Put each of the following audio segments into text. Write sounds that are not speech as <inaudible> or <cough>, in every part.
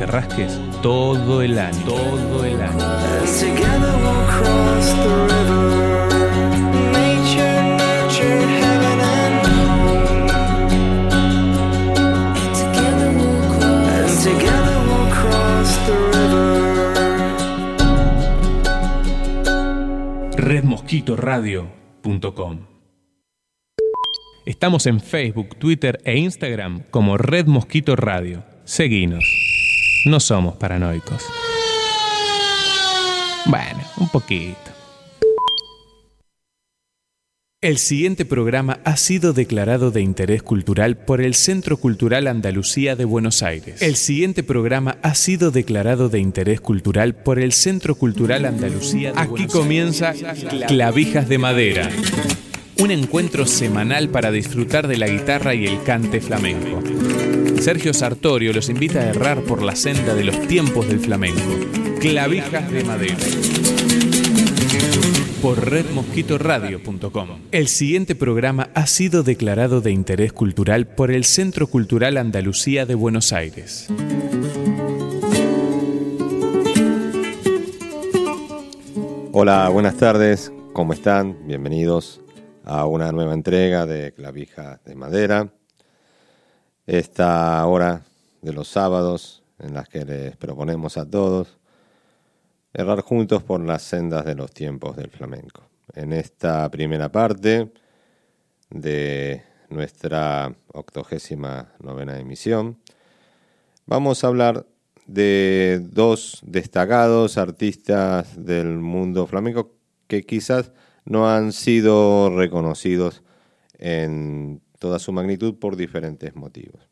te rasques todo el año. Todo el año. Redmosquitoradio.com Estamos en Facebook, Twitter e Instagram como Red Mosquito Radio. Seguinos. No somos paranoicos. Bueno, un poquito. El siguiente programa ha sido declarado de interés cultural por el Centro Cultural Andalucía de Buenos Aires. El siguiente programa ha sido declarado de interés cultural por el Centro Cultural Andalucía de Aquí comienza Clavijas de Madera. Un encuentro semanal para disfrutar de la guitarra y el cante flamenco. Sergio Sartorio los invita a errar por la senda de los tiempos del flamenco. Clavijas de Madera por redmosquitoradio.com. El siguiente programa ha sido declarado de interés cultural por el Centro Cultural Andalucía de Buenos Aires. Hola, buenas tardes, ¿cómo están? Bienvenidos a una nueva entrega de Clavijas de Madera. Esta hora de los sábados en las que les proponemos a todos errar juntos por las sendas de los tiempos del flamenco. En esta primera parte de nuestra octogésima novena emisión, vamos a hablar de dos destacados artistas del mundo flamenco que quizás no han sido reconocidos en toda su magnitud por diferentes motivos.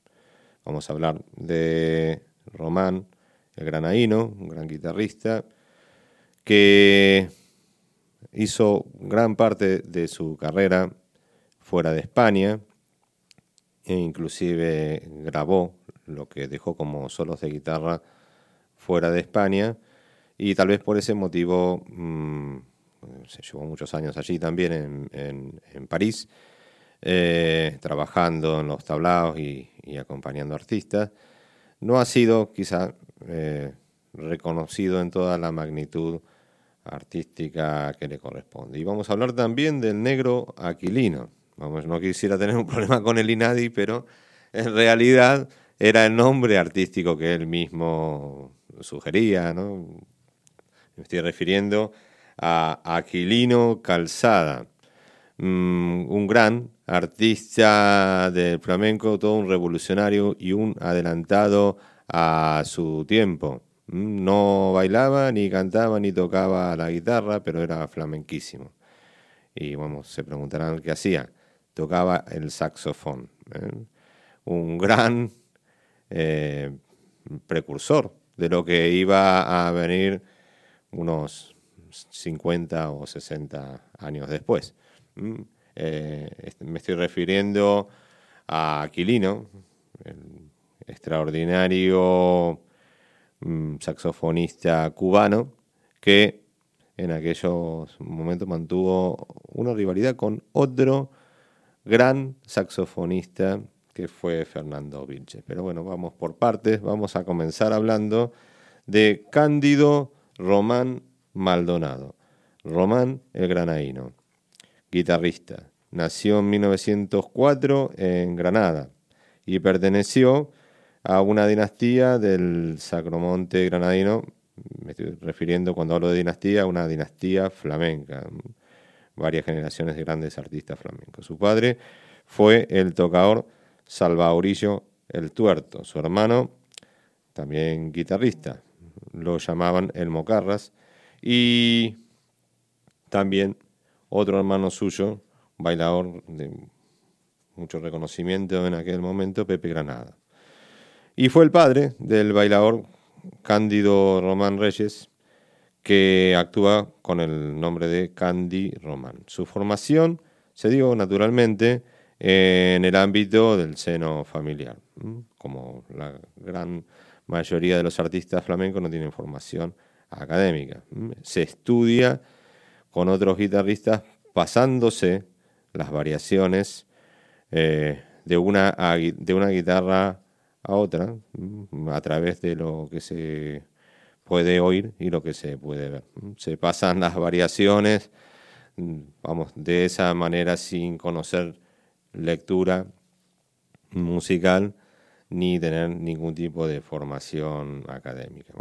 Vamos a hablar de Román, el granaíno, un gran guitarrista, que hizo gran parte de su carrera fuera de España e inclusive grabó lo que dejó como solos de guitarra fuera de España y tal vez por ese motivo mmm, se llevó muchos años allí también en, en, en París eh, trabajando en los tablaos y, acompañando artistas no ha sido quizá eh, reconocido en toda la magnitud artística que le corresponde. Y vamos a hablar también del negro aquilino. Vamos, no quisiera tener un <laughs> problema con el INADI, pero en realidad era el nombre artístico que él mismo sugería, ¿no? Me estoy refiriendo a Aquilino Calzada, mm, un gran artista del flamenco, todo un revolucionario y un adelantado a su tiempo. No bailaba, ni cantaba, ni tocaba la guitarra, pero era flamenquísimo. Y vamos, se preguntarán qué hacía. Tocaba el saxofón. ¿eh? Un gran eh, precursor de lo que iba a venir unos 50 o 60 años después. Eh, me estoy refiriendo a Aquilino, el extraordinario saxofonista cubano que en aquellos momentos mantuvo una rivalidad con otro gran saxofonista que fue Fernando Vilches. Pero bueno, vamos por partes, vamos a comenzar hablando de Cándido Román Maldonado. Román el Granaíno, guitarrista. Nació en 1904 en Granada y perteneció a una dinastía del Sacromonte granadino, me estoy refiriendo cuando hablo de dinastía, a una dinastía flamenca, varias generaciones de grandes artistas flamencos. Su padre fue el tocador Salvaurillo el Tuerto, su hermano también guitarrista, lo llamaban el Mocarras, y también otro hermano suyo, bailador de mucho reconocimiento en aquel momento, Pepe Granada. Y fue el padre del bailador Cándido Román Reyes, que actúa con el nombre de Candy Román. Su formación se dio naturalmente en el ámbito del seno familiar. Como la gran mayoría de los artistas flamencos no tienen formación académica. Se estudia con otros guitarristas pasándose las variaciones eh, de, una, de una guitarra a otra mm, a través de lo que se puede oír y lo que se puede ver. Se pasan las variaciones, mm, vamos, de esa manera sin conocer lectura musical ni tener ningún tipo de formación académica.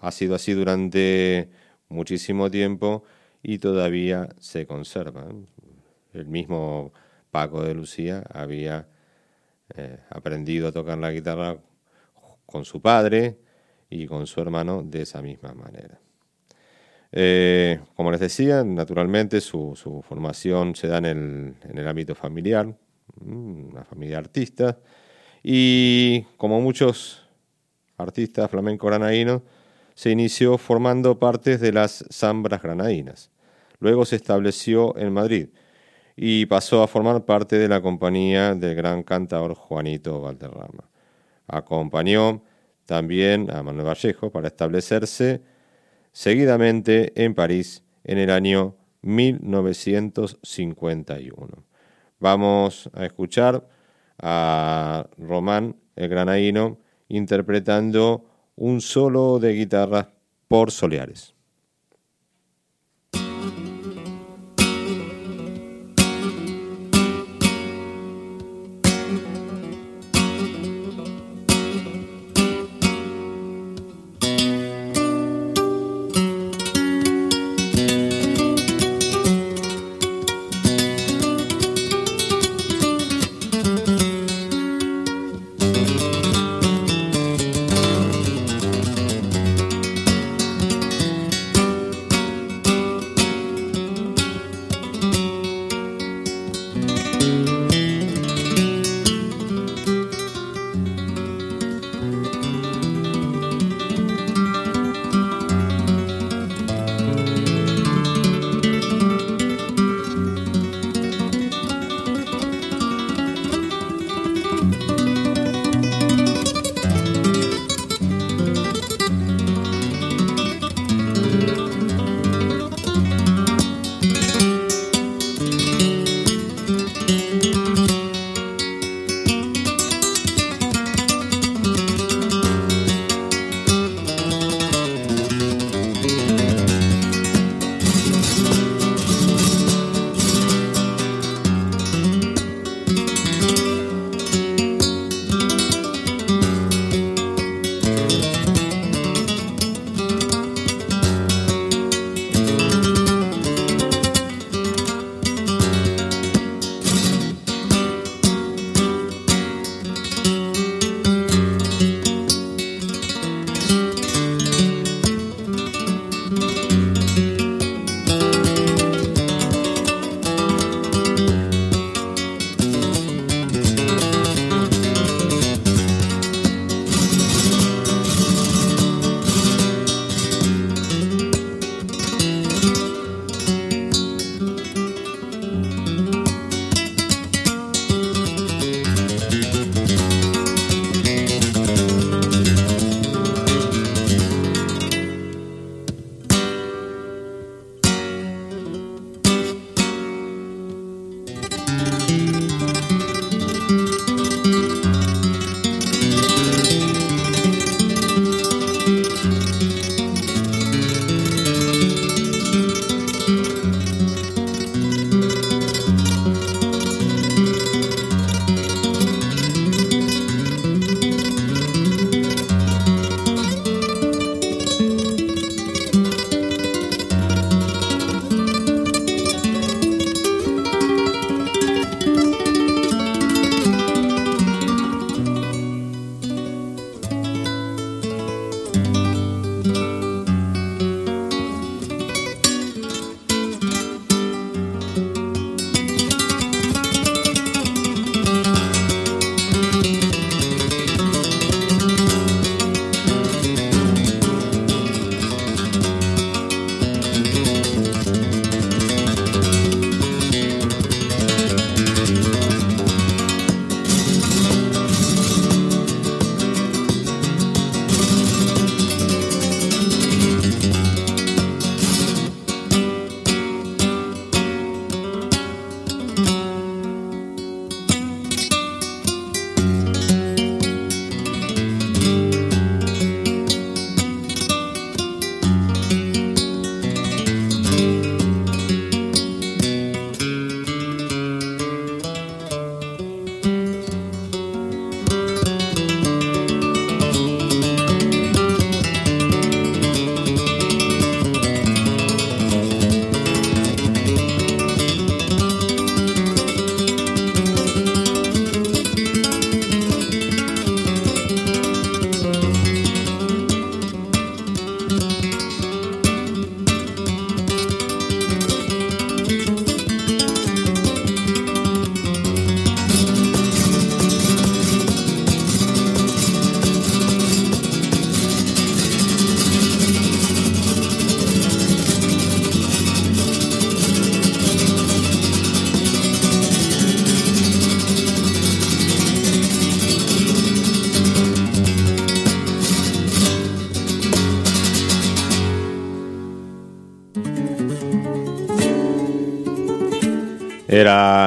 Ha sido así durante muchísimo tiempo y todavía se conserva. El mismo Paco de Lucía había eh, aprendido a tocar la guitarra con su padre y con su hermano de esa misma manera. Eh, como les decía, naturalmente su, formación se da en el, en el ámbito familiar, mm, una familia de artistas, y como muchos artistas flamenco granadinos, se inició formando partes de las zambras granadinas. Luego se estableció en Madrid y pasó a formar parte de la compañía del gran cantador Juanito Valderrama. Acompañó también a Manuel Vallejo para establecerse seguidamente en París en el año 1951. Vamos a escuchar a Román el Granadino interpretando un solo de guitarra por Soleares.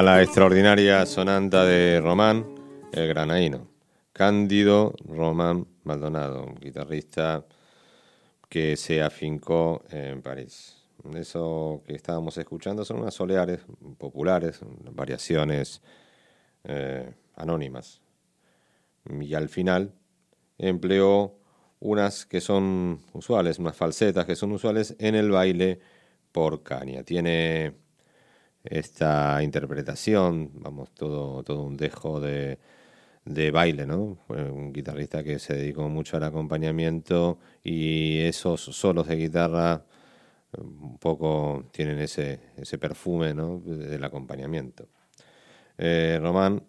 La extraordinaria sonanta de Román, el granaíno. Cándido Román Maldonado, un guitarrista que se afincó en París. Eso que estábamos escuchando son unas soleares populares, variaciones eh, anónimas. Y al final empleó unas que son usuales, unas falsetas que son usuales en el baile por caña. Tiene esta interpretación, vamos, todo, todo un dejo de, de baile, ¿no? Un guitarrista que se dedicó mucho al acompañamiento y esos solos de guitarra un poco tienen ese, ese perfume, ¿no? Del acompañamiento. Eh, Román,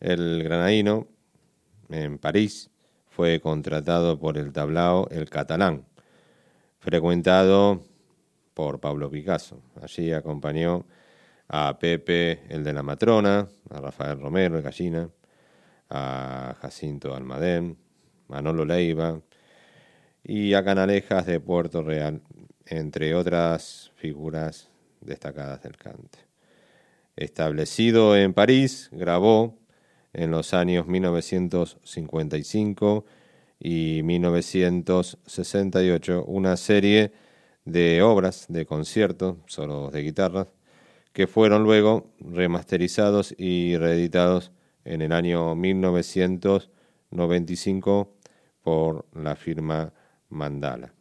el granadino, en París, fue contratado por el tablao El Catalán, frecuentado por Pablo Picasso. Allí acompañó a Pepe, el de la Matrona, a Rafael Romero, el Gallina, a Jacinto Almadén, Manolo Leiva y a Canalejas de Puerto Real, entre otras figuras destacadas del cante. Establecido en París, grabó en los años 1955 y 1968 una serie de obras de conciertos, solos de guitarras, que fueron luego remasterizados y reeditados en el año 1995 por la firma Mandala,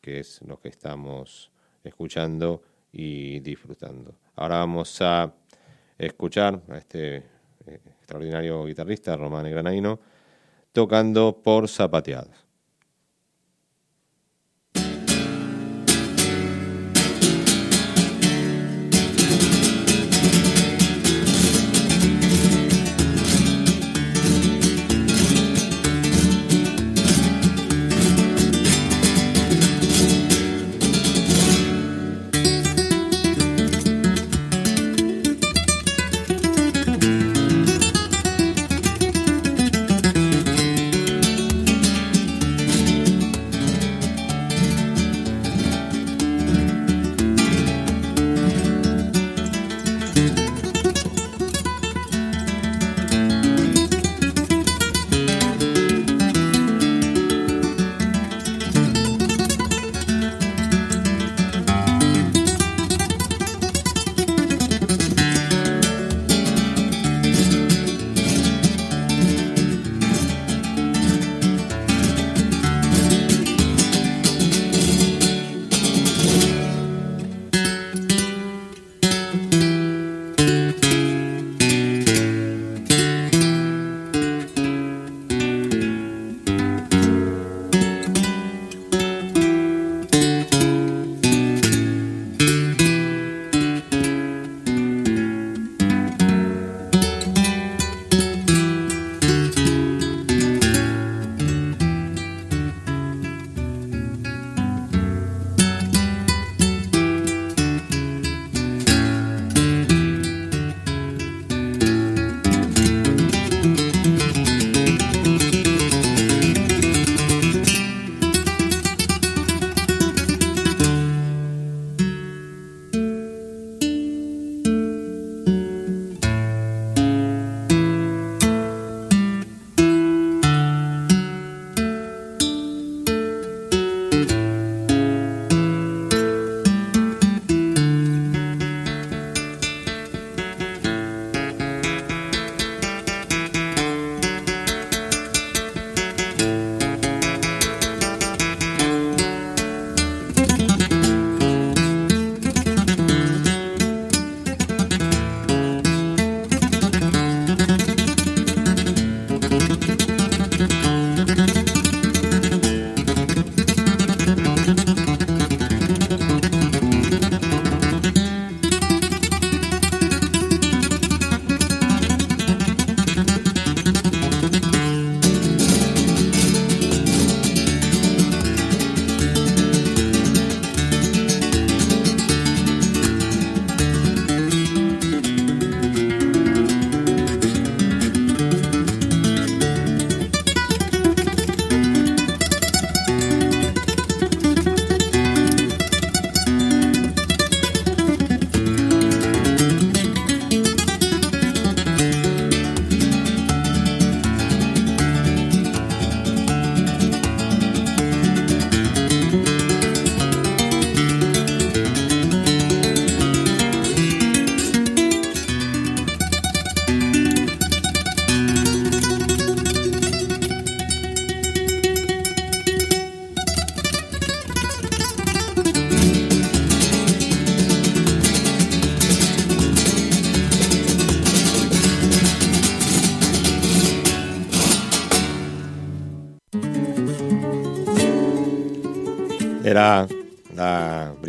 que es lo que estamos escuchando y disfrutando. Ahora vamos a escuchar a este eh, extraordinario guitarrista, Román Granaino, tocando por zapateados.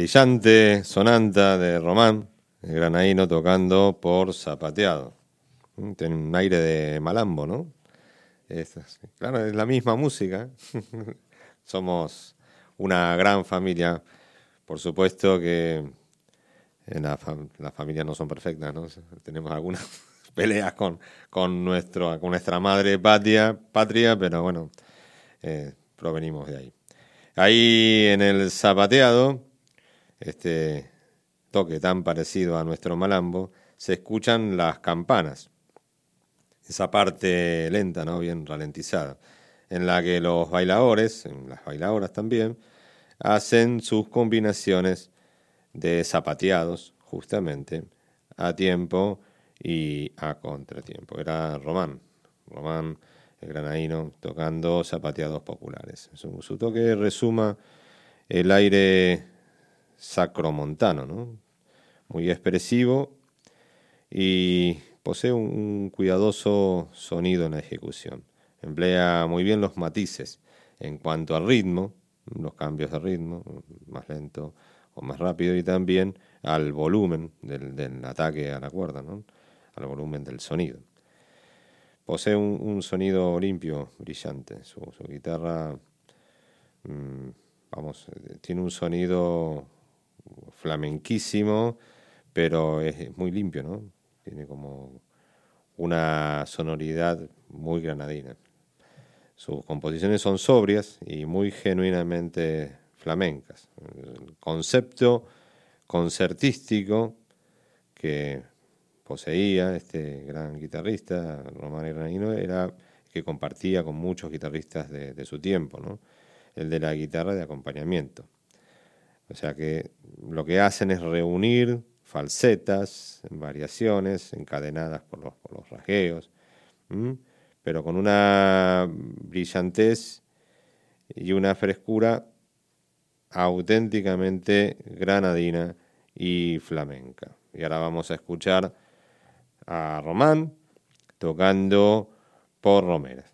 Brillante sonanta de Román, el granaíno tocando por zapateado. Mm, Tiene un aire de malambo, ¿no? Claro, es la misma música. <laughs> Somos una gran familia. Por supuesto que en la las familias no son perfectas, ¿no? <laughs> Tenemos algunas <laughs> peleas con, con, con nuestra madre patria, patria pero bueno, eh, provenimos de ahí. Ahí en el zapateado, este toque tan parecido a nuestro malambo, se escuchan las campanas. Esa parte lenta, ¿no? Bien ralentizada, en la que los bailadores, las bailadoras también, hacen sus combinaciones de zapateados, justamente, a tiempo y a contratiempo. Era Román, Román el granadino, tocando zapateados populares. Su, su toque resuma el aire sacromontano, ¿no? muy expresivo y posee un, cuidadoso sonido en la ejecución. Emplea muy bien los matices en cuanto al ritmo, los cambios de ritmo, más lento o más rápido, y también al volumen del, ataque a la cuerda, ¿no? al volumen del sonido. Posee un, sonido limpio, brillante. Su, su guitarra, mm, vamos, eh, tiene un sonido flamenquísimo, pero es, muy limpio, ¿no? Tiene como una sonoridad muy granadina. Sus composiciones son sobrias y muy genuinamente flamencas. El concepto concertístico que poseía este gran guitarrista, Román Granadino, era que compartía con muchos guitarristas de, de su tiempo, ¿no? el de la guitarra de acompañamiento. O sea que lo que hacen es reunir falsetas, variaciones encadenadas por los, por los pero con una brillantez y una frescura auténticamente granadina y flamenca. Y ahora vamos a escuchar a Román tocando por Romeras.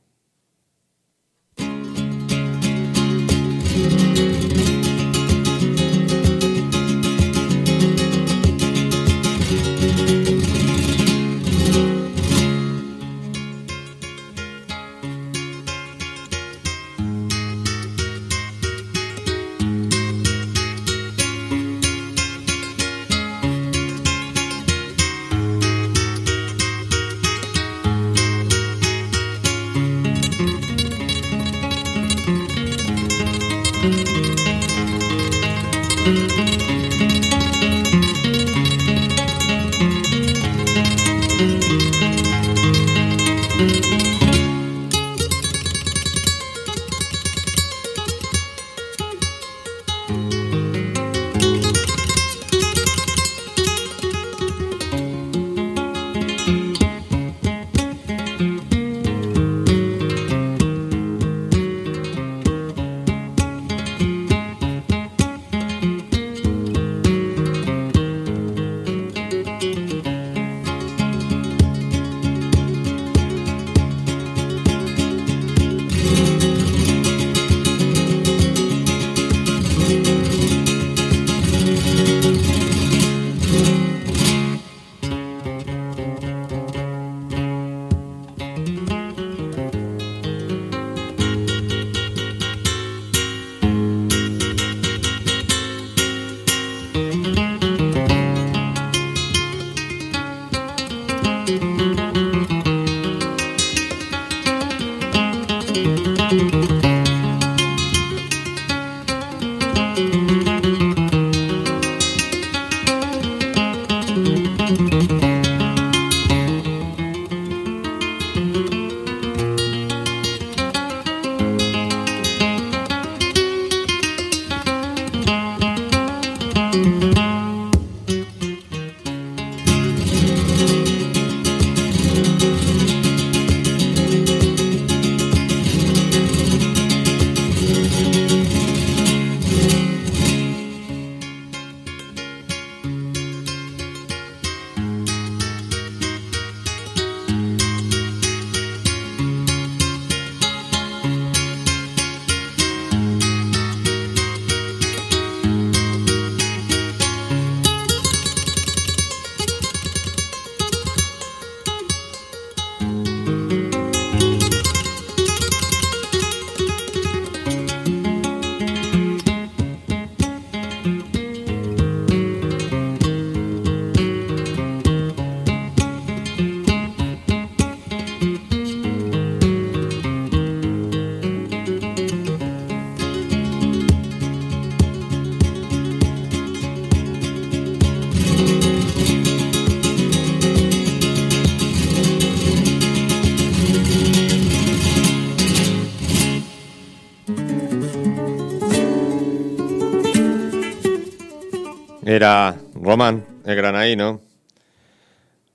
Era Román, el granaíno,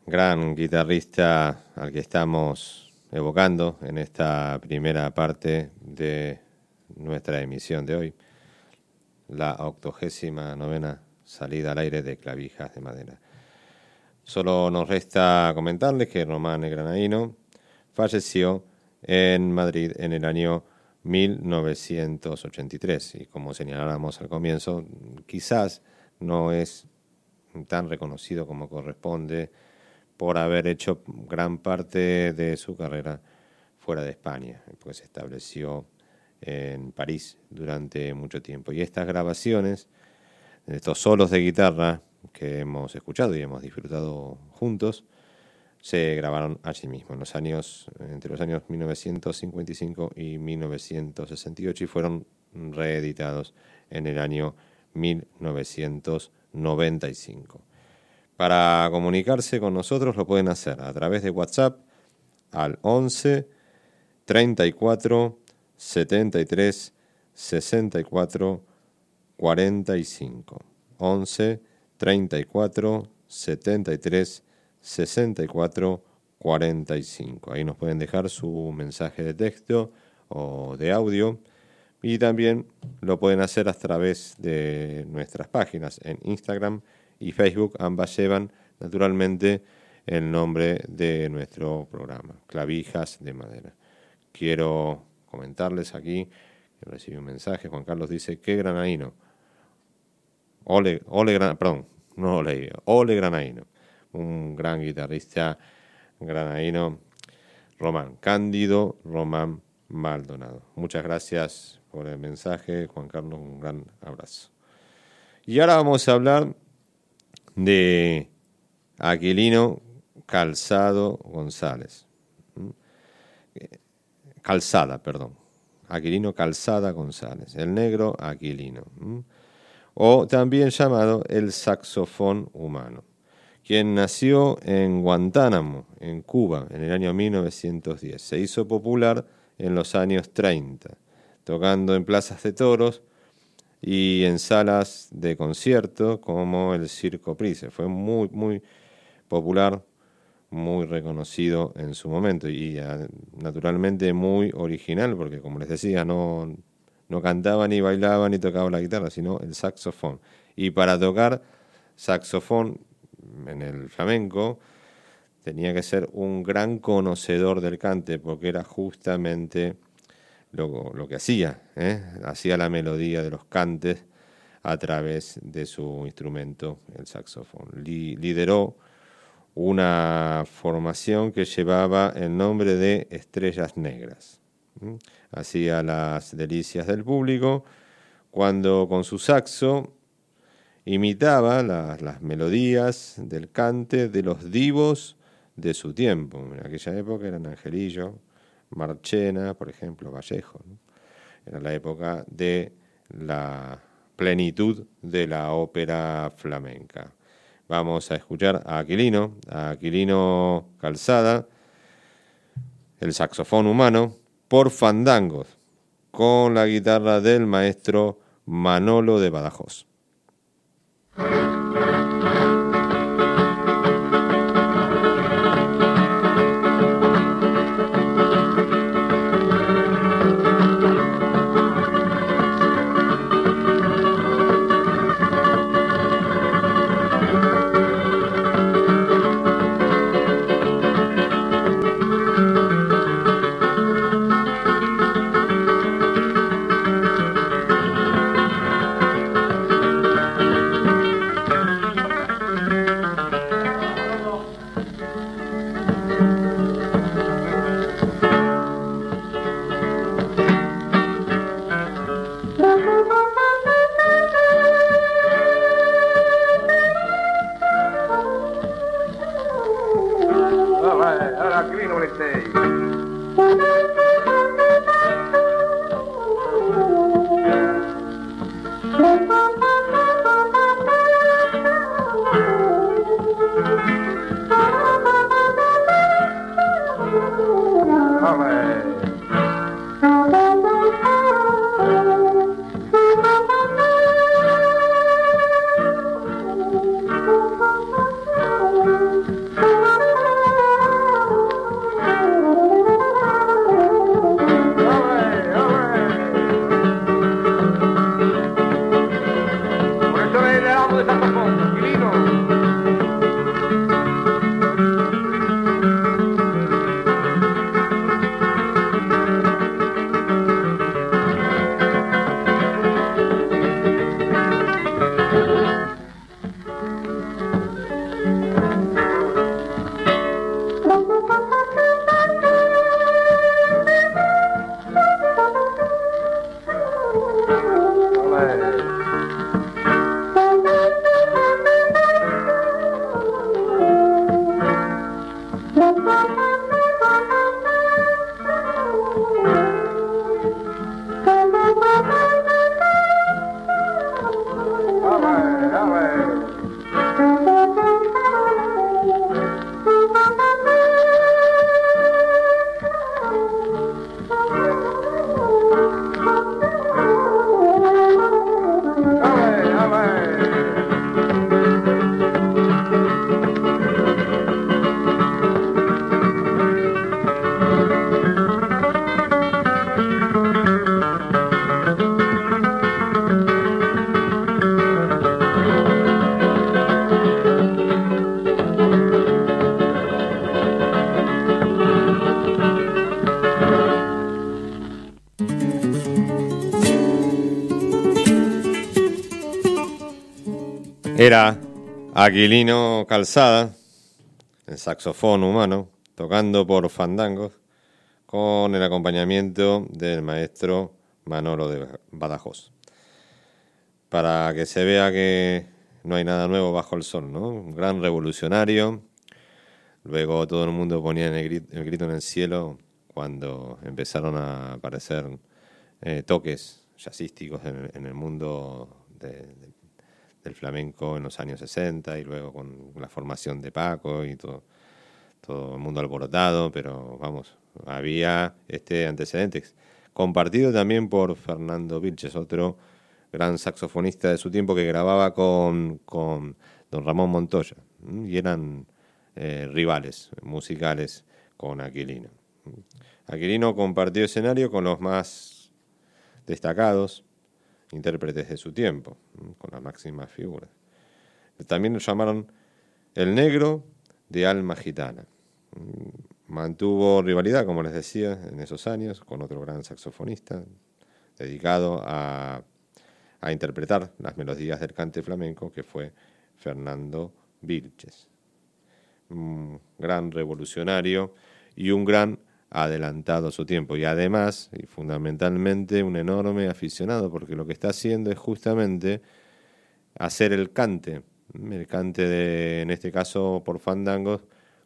gran guitarrista al que estamos evocando en esta primera parte de nuestra emisión de hoy, la octogésima novena salida al aire de clavijas de madera. Solo nos resta comentarles que Román el Granaíno falleció en Madrid en el año 1983 y como señaláramos al comienzo, quizás no es tan reconocido como corresponde por haber hecho gran parte de su carrera fuera de España, pues se estableció en París durante mucho tiempo. Y estas grabaciones, estos solos de guitarra que hemos escuchado y hemos disfrutado juntos, se grabaron allí mismo, en los años, entre los años 1955 y 1968 y fueron reeditados en el año 1995. Para comunicarse con nosotros lo pueden hacer a través de WhatsApp al 11 34 73 64 45. 11 34 73 64 45. Ahí nos pueden dejar su mensaje de texto o de audio y también lo pueden hacer a través de nuestras páginas en Instagram y Facebook. Ambas llevan naturalmente el nombre de nuestro programa, Clavijas de Madera. Quiero comentarles aquí recibí un mensaje. Juan Carlos dice, qué granaíno. Ole, ole, gran, perdón, no ole, ole granaíno. Un gran guitarrista granaíno, Román Cándido, Román Maldonado. Muchas gracias por el mensaje, Juan Carlos, un gran abrazo. Y ahora vamos a hablar de Aquilino Calzado González. ¿Mm? Calzada, perdón. Aquilino Calzada González, el negro Aquilino. O también llamado el saxofón humano, quien nació en Guantánamo, en Cuba, en el año 1910. Se hizo popular en los años 30, tocando en plazas de toros y en salas de concierto como el Circo Price. Fue muy, muy popular, muy reconocido en su momento y ah, naturalmente muy original, porque como les decía, no, no cantaba ni bailaba ni tocaba la guitarra, sino el saxofón. Y para tocar saxofón en el flamenco tenía que ser un gran conocedor del cante, porque era justamente lo, lo que hacía, ¿eh? hacía la melodía de los cantes a través de su instrumento, el saxofón. Li- lideró una formación que llevaba el nombre de Estrellas Negras. Hacía las delicias del público cuando con su saxo imitaba las, las melodías del cante de los divos de su tiempo. En aquella época eran Angelillo, Marchena, por ejemplo, Vallejo. ¿no? Era la época de la plenitud de la ópera flamenca. Vamos a escuchar a Aquilino, a Aquilino Calzada, el saxofón humano, por fandangos, con la guitarra del maestro Manolo de Badajoz. All right, all right, green on it, Era Aquilino Calzada, el saxofón humano, tocando por fandangos, con el acompañamiento del maestro Manolo de Badajoz. Para que se vea que no hay nada nuevo bajo el sol, ¿no? Un gran revolucionario. Luego todo el mundo ponía el grito, en el cielo cuando empezaron a aparecer eh, toques jazzísticos en, el mundo de- del flamenco en los años 60 y luego con la formación de Paco y todo, todo el mundo alborotado, pero vamos, había este antecedente compartido también por Fernando Vilches, otro gran saxofonista de su tiempo que grababa con, con don Ramón Montoya y eran eh, rivales musicales con Aquilino. Aquilino compartió escenario con los más destacados intérpretes de su tiempo, con las máximas figuras. También lo llamaron el negro de alma gitana. Mm, Mantuvo rivalidad, como les decía, en esos años con otro gran saxofonista dedicado a, a interpretar las melodías del cante flamenco, que fue Fernando Vilches. Un gran revolucionario y un gran adelantado su tiempo. Y además, y fundamentalmente, un enorme aficionado, porque lo que está haciendo es justamente hacer el cante, el cante de, en este caso por fandangos,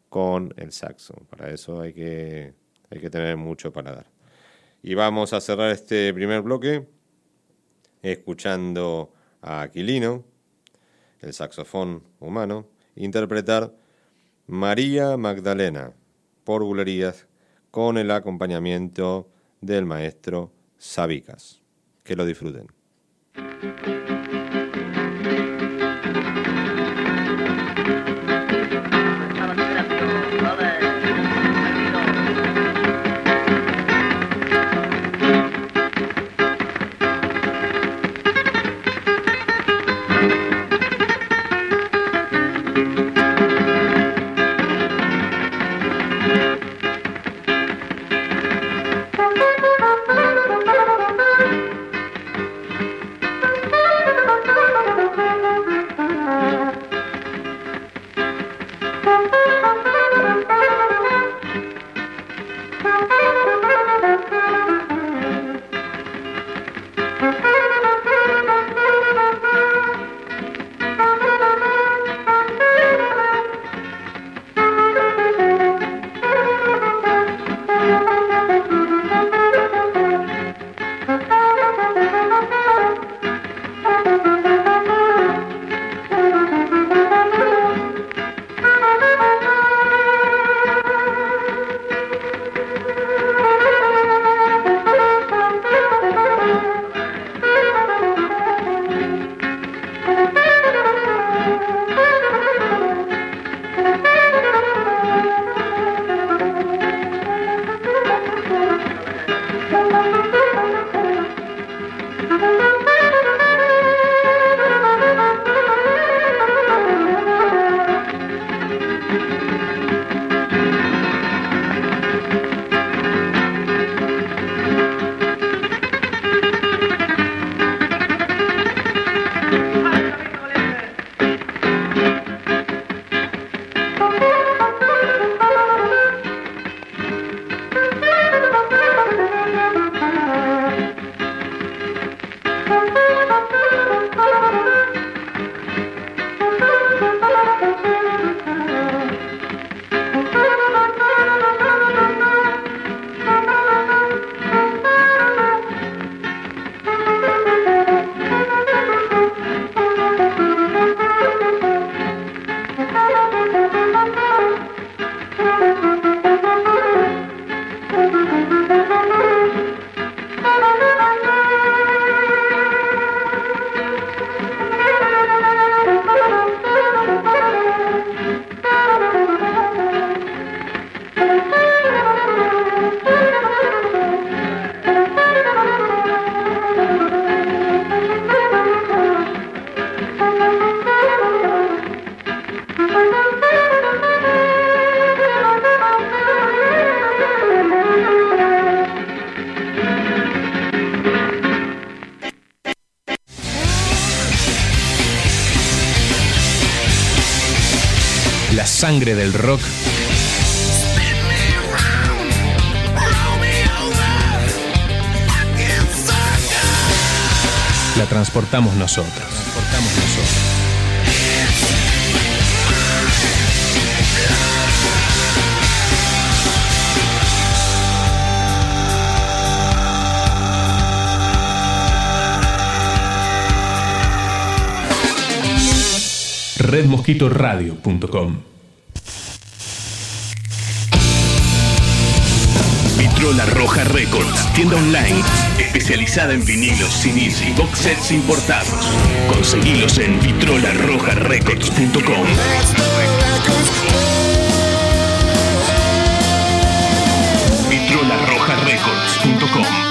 con el saxo. Para eso hay que, hay que tener mucho para dar. Y vamos a cerrar este primer bloque escuchando a Aquilino, el saxofón humano, interpretar María Magdalena por bulerías con el acompañamiento del maestro Sabicas. Que lo disfruten. Rock la transportamos nosotros. Transportamos nosotros. redmosquitoradio.com Vitrola Roja Records, tienda online especializada en vinilos, CDs y box sets importados. Conseguilos en vitrolarrojarecords.com. vitrolarrojarecords.com.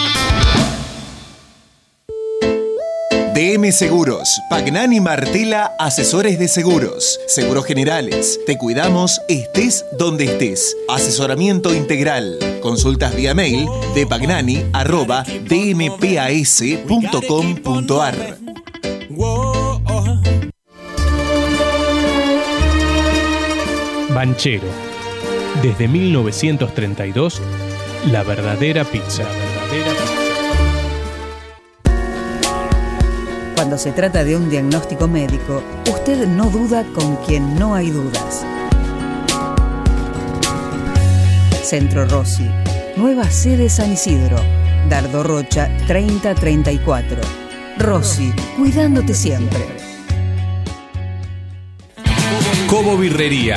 DM Seguros, Pagnani Martela, asesores de seguros, seguros generales. Te cuidamos, estés donde estés. Asesoramiento integral. Consultas vía mail de pagnani arroba dmpas.com.ar. Banchero. Desde 1932, la verdadera pizza. La verdadera pizza. Cuando se trata de un diagnóstico médico, usted no duda con quien no hay dudas. Centro Rossi, nueva sede San Isidro, Dardo Rocha 3034. Rossi, cuidándote siempre. Cobo Birrería.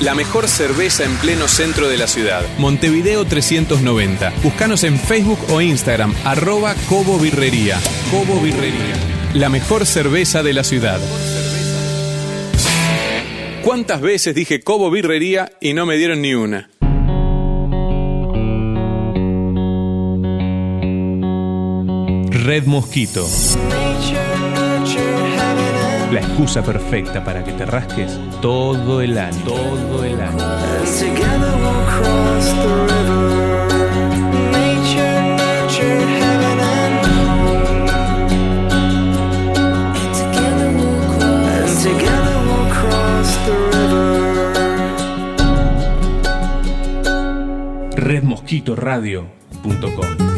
La mejor cerveza en pleno centro de la ciudad. Montevideo 390. Búscanos en Facebook o Instagram, arroba Cobo Birrería. Cobo Birrería. La mejor cerveza de la ciudad. ¿Cuántas veces dije Cobo Birrería y no me dieron ni una? Red Mosquito. La excusa perfecta para que te rasques todo el año. Todo el año.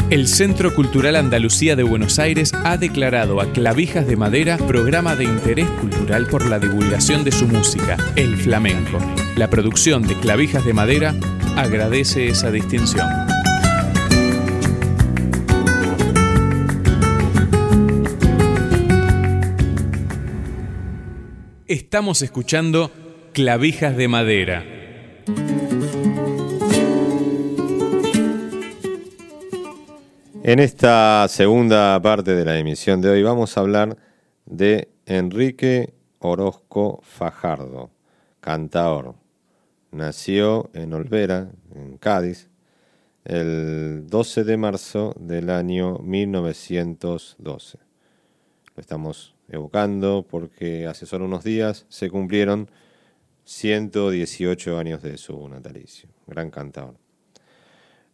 El Centro Cultural Andalucía de Buenos Aires ha declarado a Clavijas de Madera programa de interés cultural por la divulgación de su música, el flamenco. La producción de Clavijas de Madera agradece esa distinción. Estamos escuchando Clavijas de Madera. En esta segunda parte de la emisión de hoy vamos a hablar de Enrique Orozco Fajardo, cantaor. Nació en Olvera, en Cádiz, el 12 de marzo del año 1912. Lo estamos evocando porque hace solo unos días se cumplieron 118 años de su natalicio. Gran cantador.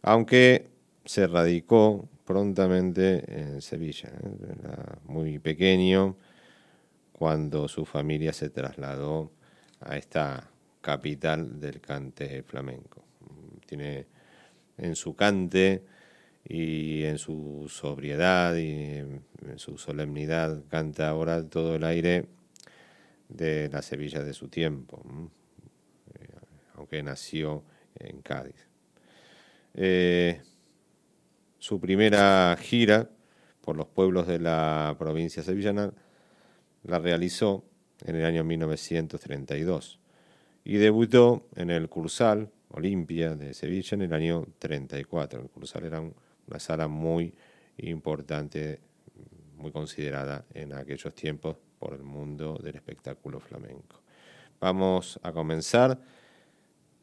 Aunque se radicó prontamente en Sevilla. ¿eh? Muy pequeño cuando su familia se trasladó a esta capital del cante flamenco. Tiene en su cante y en su sobriedad y en su solemnidad canta ahora todo el aire de la Sevilla de su tiempo. Eh, aunque nació en Cádiz. Eh, su primera gira por los pueblos de la provincia sevillana la realizó en el año 1932 y debutó en el Cursal Olimpia de Sevilla en el año 34. El Cursal era un- una sala muy importante, muy considerada en aquellos tiempos por el mundo del espectáculo flamenco. Vamos a comenzar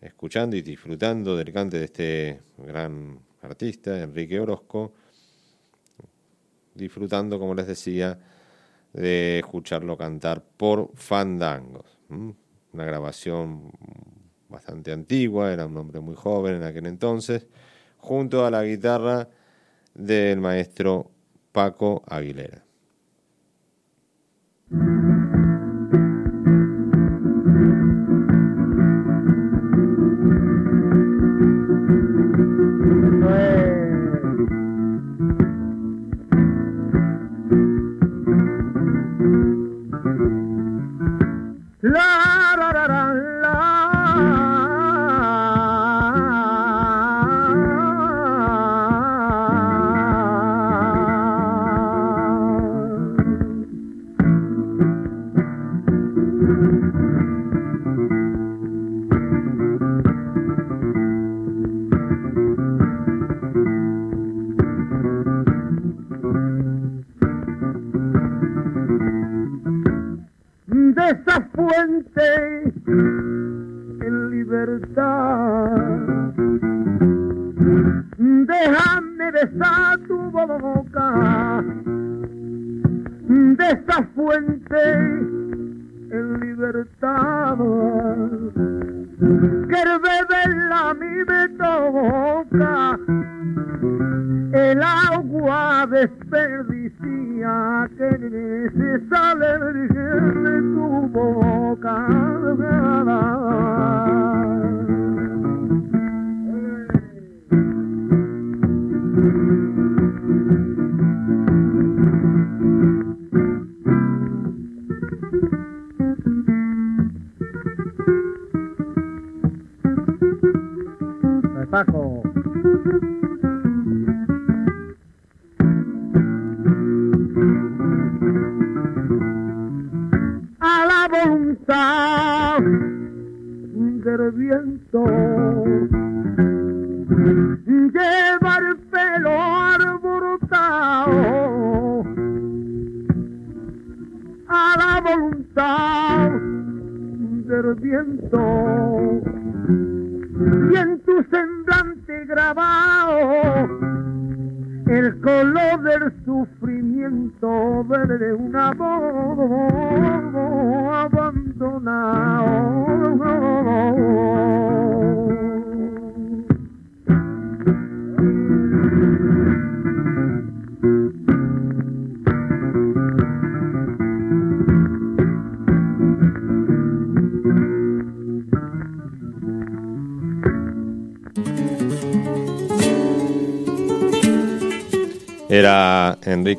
escuchando y disfrutando del cante de este gran artista, Enrique Orozco, disfrutando, como les decía, de escucharlo cantar por Fandangos. Una grabación bastante antigua, era un hombre muy joven en aquel entonces, junto a la guitarra del maestro Paco Aguilera.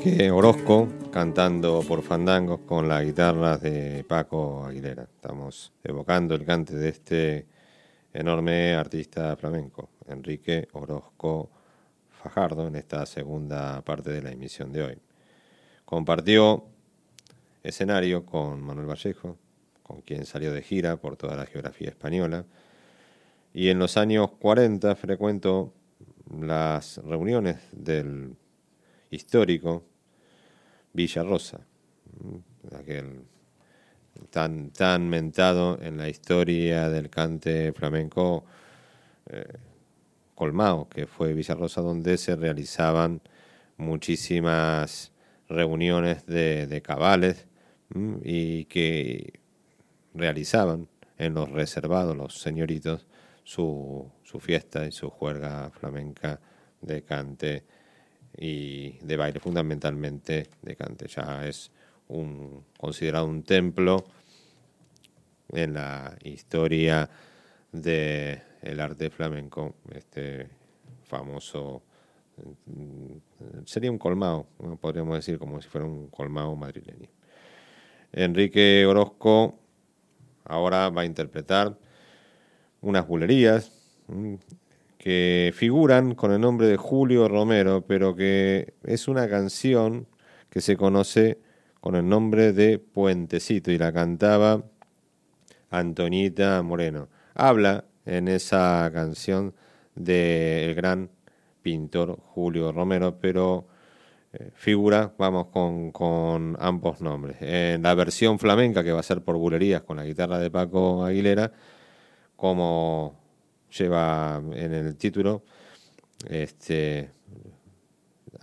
Enrique Orozco cantando por fandangos con la guitarra de Paco Aguilera. Estamos evocando el cante de este enorme artista flamenco, Enrique Orozco Fajardo, en esta segunda parte de la emisión de hoy. Compartió escenario con Manuel Vallejo, con quien salió de gira por toda la geografía española, y en los años 40 frecuentó las reuniones del histórico Villa Rosa, ¿m? aquel tan, tan mentado en la historia del cante flamenco eh, colmao, que fue Villa Rosa, donde se realizaban muchísimas reuniones de, de cabales ¿m? y que realizaban en los reservados, los señoritos, su, su fiesta y su juerga flamenca de cante y de baile, fundamentalmente de cante. Ya es un, considerado un templo en la historia del el arte flamenco, este famoso, mm, sería un colmado, podríamos decir como si fuera un colmado madrileño. Enrique Orozco ahora va a interpretar unas bulerías mm, que figuran con el nombre de Julio Romero, pero que es una canción que se conoce con el nombre de Puentecito y la cantaba Antonita Moreno. Habla en esa canción del gran pintor Julio Romero, pero eh, figura, vamos, con, con ambos nombres. En la versión flamenca, que va a ser por bulerías con la guitarra de Paco Aguilera, como lleva en el título, este,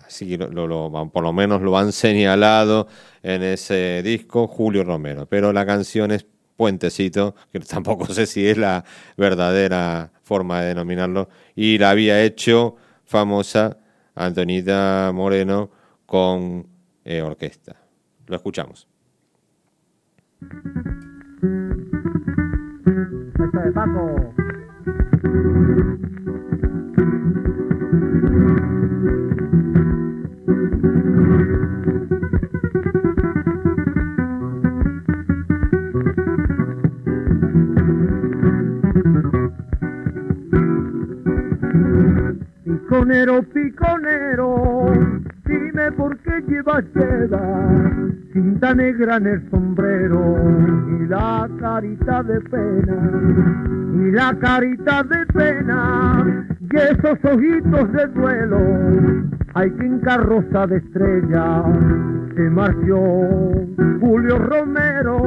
así lo, lo- por lo menos lo han señalado en ese disco Julio Romero, pero la canción es Puentecito, que <laughs> tampoco sé si es la verdadera forma de denominarlo, y la había hecho famosa Antonita Moreno con eh, orquesta. Lo escuchamos. Esta de Paco. Piconero, piconero, dime por qué llevas seda, cinta negra en el sombrero y la carita de pena, y la carita de pena, y esos ojitos de duelo, hay quien carroza de estrella, se marchó Julio Romero,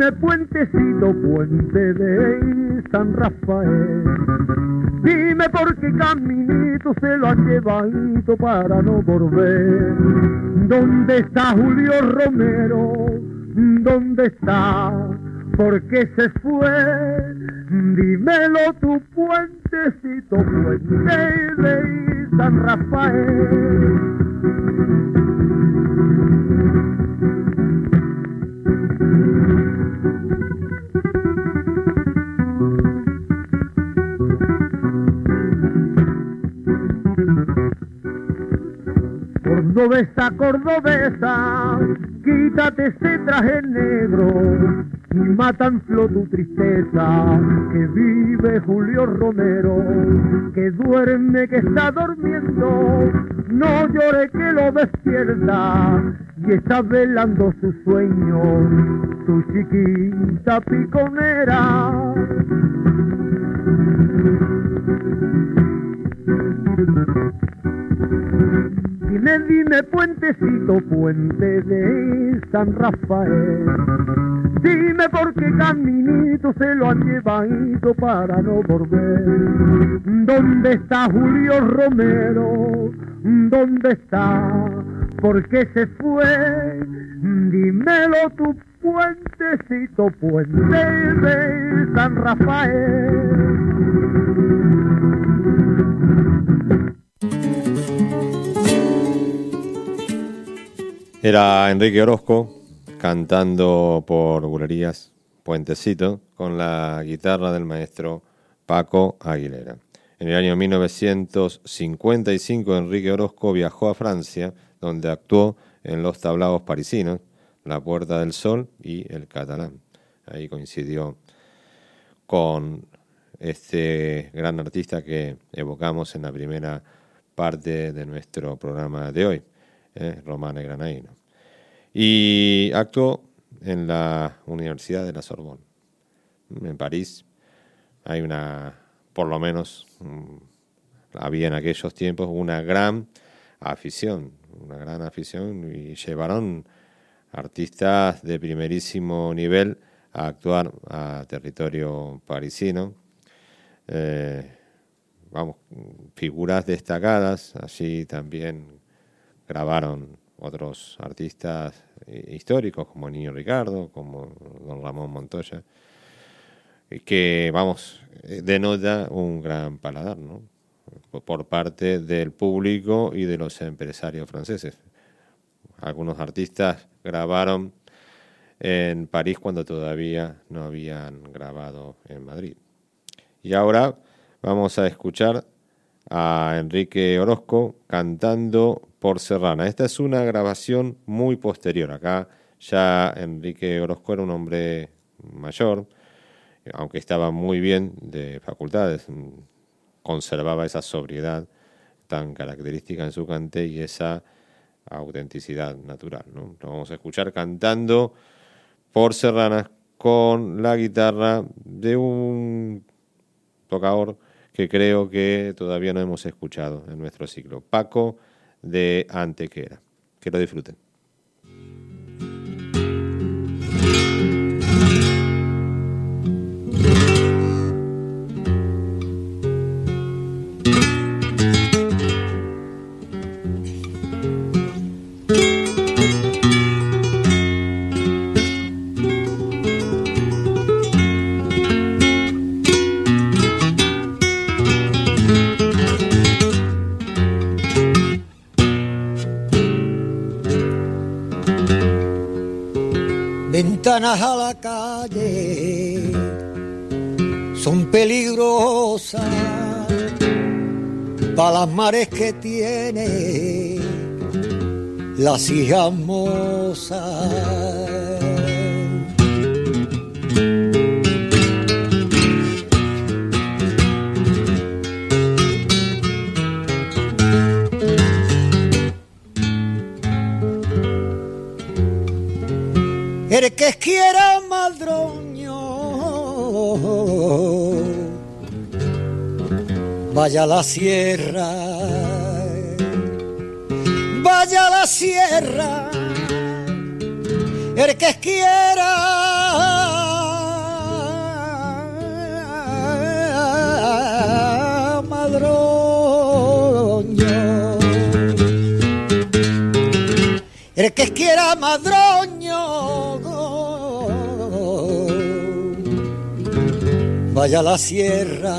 dime puentecito, puente de San Rafael. Dime por qué caminito se lo han llevado para no volver. ¿Dónde está Julio Romero? ¿Dónde está? ¿Por qué se fue? Dímelo tu puentecito, puente de San Rafael. Cordobesa, cordobesa, quítate ese traje negro y matan tu tristeza, que vive Julio Romero, que duerme, que está durmiendo, no llore que lo despierta y está velando su sueño, su chiquita piconera. Dime, dime, puentecito, puente de San Rafael. Dime por qué caminito se lo han llevado para no volver. ¿Dónde está Julio Romero? ¿Dónde está? ¿Por qué se fue? Dímelo tu puentecito, puente de San Rafael. Era Enrique Orozco cantando por bulerías Puentecito con la guitarra del maestro Paco Aguilera. En el año 1955 Enrique Orozco viajó a Francia donde actuó en los tablaos parisinos La Puerta del Sol y El Catalán. Ahí coincidió con este gran artista que evocamos en la primera parte de nuestro programa de hoy, eh, Romane Granaino. Y actuó en la Universidad de la Sorbonne, en París. Hay una, por lo menos, mm, había en aquellos tiempos una gran afición, una gran afición y llevaron artistas de primerísimo nivel a actuar a territorio parisino. Eh, vamos, figuras destacadas, allí también grabaron otros artistas eh, históricos como Niño Ricardo, como Don Ramón Montoya, que, vamos, eh, denota un gran paladar, ¿no? Por parte del público y de los empresarios franceses. Algunos artistas grabaron en París cuando todavía no habían grabado en Madrid. Y ahora vamos a escuchar a Enrique Orozco cantando por Serrana. Esta es una grabación muy posterior. Acá ya Enrique Orozco era un hombre mayor, aunque estaba muy bien de facultades, conservaba esa sobriedad tan característica en su cante y esa autenticidad natural. Lo vamos a escuchar cantando por Serrana con la guitarra de un tocador que creo que todavía no hemos escuchado en nuestro ciclo, Paco de Antequera. Que lo disfruten. Calle son peligrosas para las mares que tiene las hijas mozas. Que quiera madroño, vaya la sierra, vaya la sierra, el que quiera. El que quiera madroño, vaya la sierra,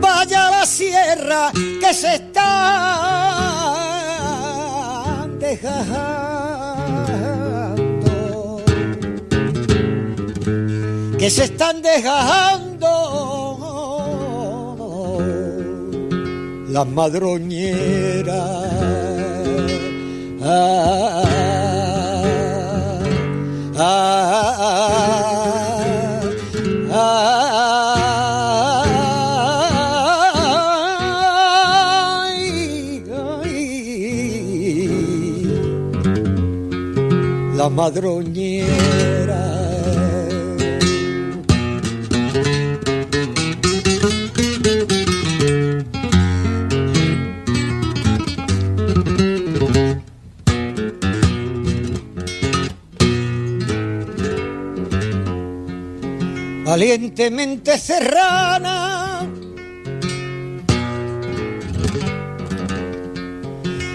vaya la sierra que se está dejando, que se están dejando las madroñeras. La madroñera. Valientemente serrana,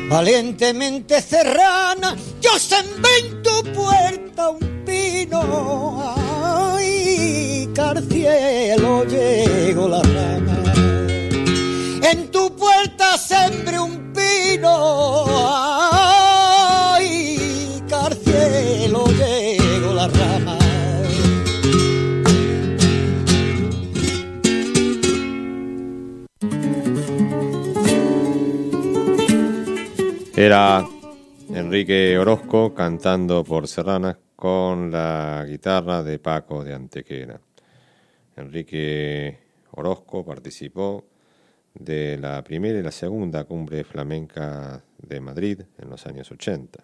valientemente serrana, yo sembré en tu puerta un pino, ay, carcielo llegó la Enrique Orozco cantando por Serranas con la guitarra de Paco de Antequera. Enrique Orozco participó de la primera y la segunda cumbre flamenca de Madrid en los años 80,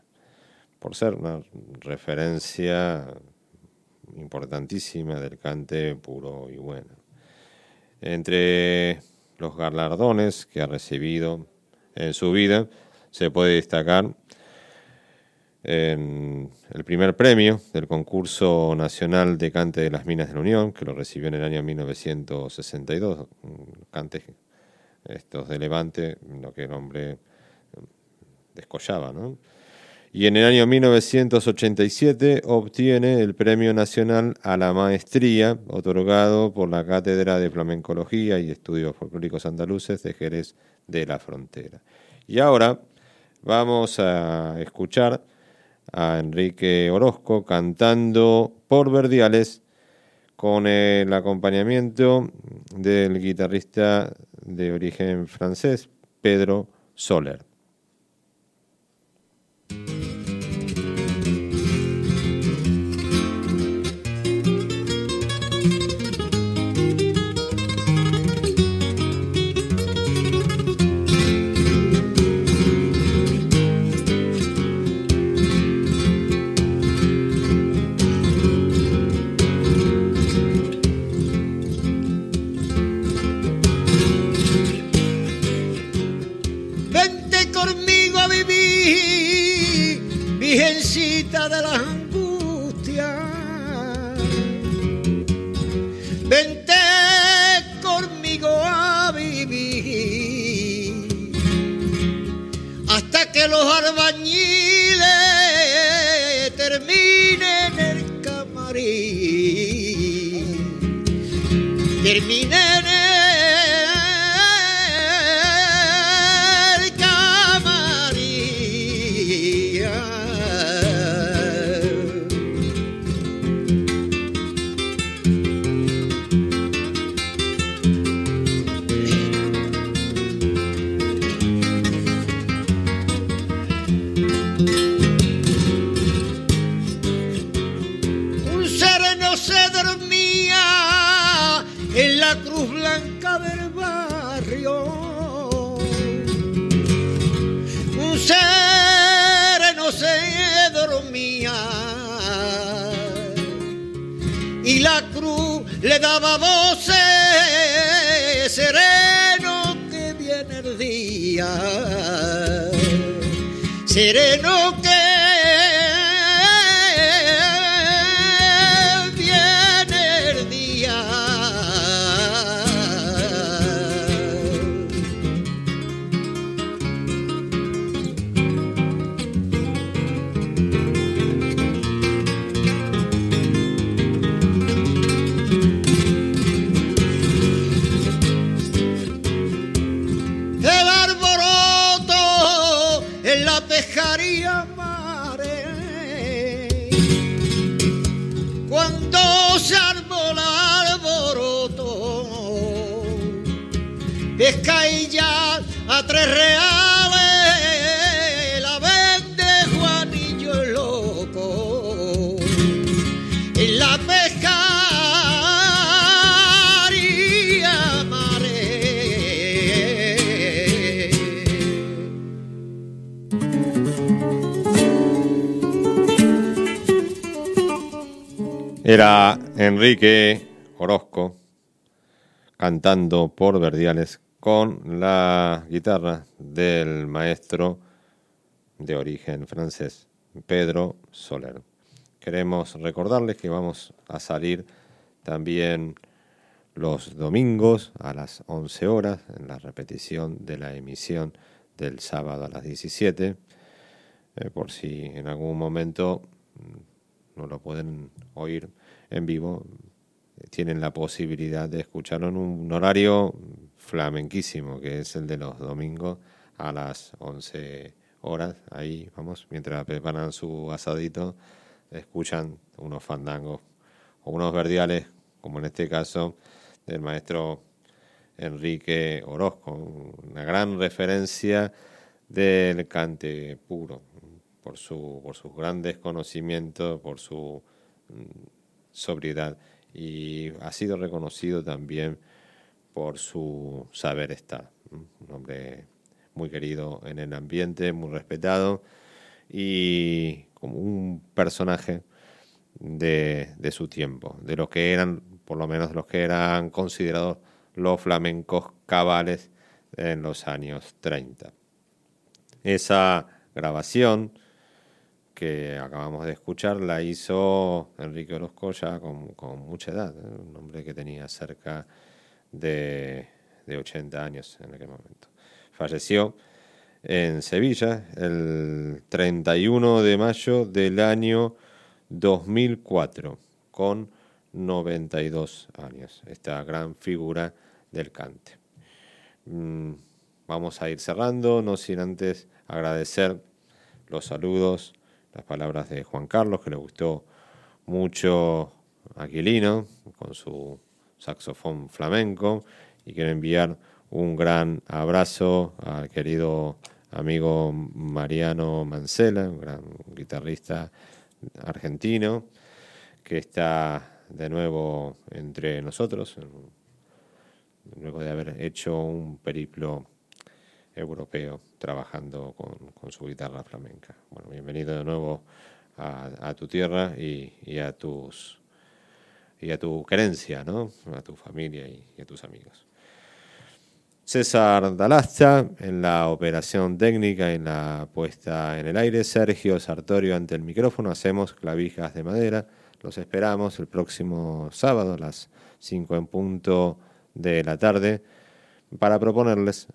por ser una referencia importantísima del cante puro y bueno. Entre los galardones que ha recibido en su vida, se puede destacar en el primer premio del concurso nacional de cante de las minas de la Unión, que lo recibió en el año 1962, cantes estos de Levante, lo que el hombre descollaba, ¿no? Y en el año 1987 obtiene el Premio Nacional a la Maestría, otorgado por la Cátedra de Flamencología y Estudios Folclóricos Andaluces de Jerez de la Frontera. Y ahora vamos a escuchar a Enrique Orozco cantando por Verdiales con el acompañamiento del guitarrista de origen francés, Pedro Soler. Camarín. Daba voces. Sereno que viene el día, sereno Era Enrique Orozco cantando por Verdiales con la guitarra del maestro de origen francés, Pedro Soler. Queremos recordarles que vamos a salir también los domingos a las 11 horas en la repetición de la emisión del sábado a las 17, eh, por si en algún momento no lo pueden oír en vivo, tienen la posibilidad de escucharlo en un horario flamenquísimo, que es el de los domingos a las 11 horas. Ahí, vamos, mientras preparan su asadito, escuchan unos fandangos o unos verdiales, como en este caso del maestro Enrique Orozco, una gran referencia del cante puro, por, su, por sus grandes conocimientos, por su mm, sobriedad y ha sido reconocido también por su saber estar. Un hombre muy querido en el ambiente, muy respetado y como un personaje de, de su tiempo, de los que eran, por lo menos los que eran considerados los flamencos cabales en los años 30. Esa grabación acabamos de escuchar la hizo Enrique Orozco ya con, con mucha edad, ¿eh? un hombre que tenía cerca de, de 80 años en aquel momento. Falleció en Sevilla el 31 de mayo del año 2004 con 92 años, esta gran figura del cante. Mm, Vamos a ir cerrando, no sin antes agradecer los saludos, las palabras de Juan Carlos, que le gustó mucho Aquilino con su saxofón flamenco, y quiero enviar un gran abrazo al querido amigo Mariano Mancela, un gran guitarrista argentino, que está de nuevo entre nosotros, luego de haber hecho un periplo europeo trabajando con, su guitarra flamenca. Bueno, bienvenido de nuevo a, tu tierra y, a tus y a tu querencia, ¿no? A tu familia y, a tus amigos. César Dalasta en la operación técnica y en la puesta en el aire. Sergio Sartorio ante el micrófono. Hacemos clavijas de madera. Los esperamos el próximo sábado a las 5 en punto de la tarde para proponerles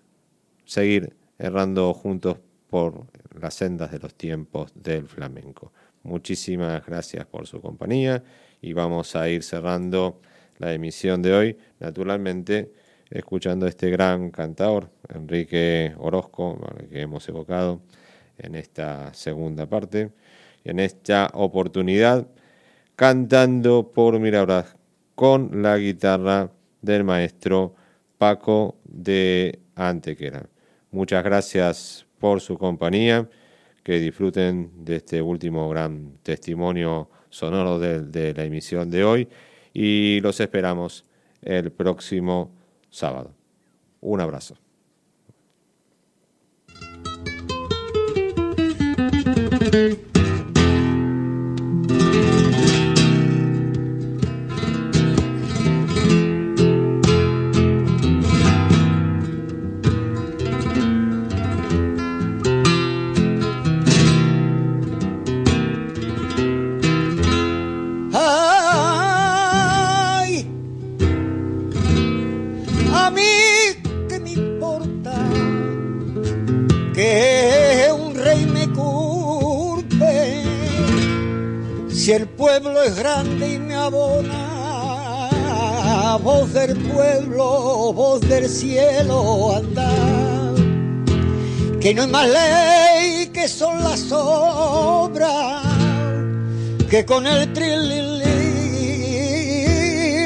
seguir errando juntos por las sendas de los tiempos del flamenco. Muchísimas gracias por su compañía y vamos a ir cerrando la emisión de hoy, naturalmente escuchando a este gran cantador, Enrique Orozco, que hemos evocado en esta segunda parte, en esta oportunidad cantando por Mirabras con la guitarra del maestro Paco de Antequera. Muchas gracias por su compañía, que disfruten de este último gran testimonio sonoro de, la emisión de hoy y los esperamos el próximo sábado. Un abrazo. Pueblo es grande y me abona. Voz del pueblo, voz del cielo andar que no hay más ley que son las obras que con el trililí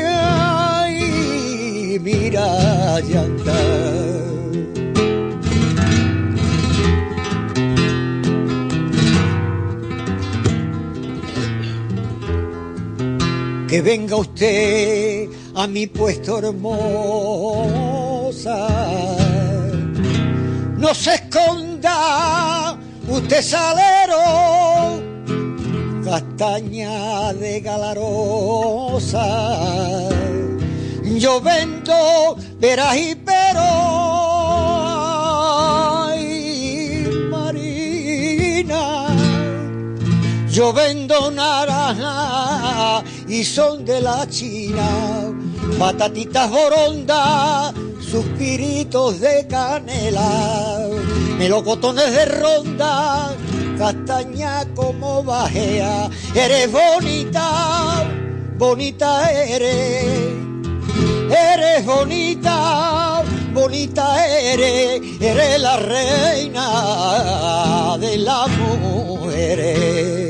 ay, mira llantar que venga usted a mi puesto hermosa. No se esconda, usted salero, castaña de galarosa. Yo vendo veras y pero, Marina. Yo vendo naranja y son de la China, patatitas boronda, suspiritos de canela, melocotones de ronda, castaña como bajea, eres bonita, bonita eres. Eres bonita, bonita eres, eres la reina de las mujeres.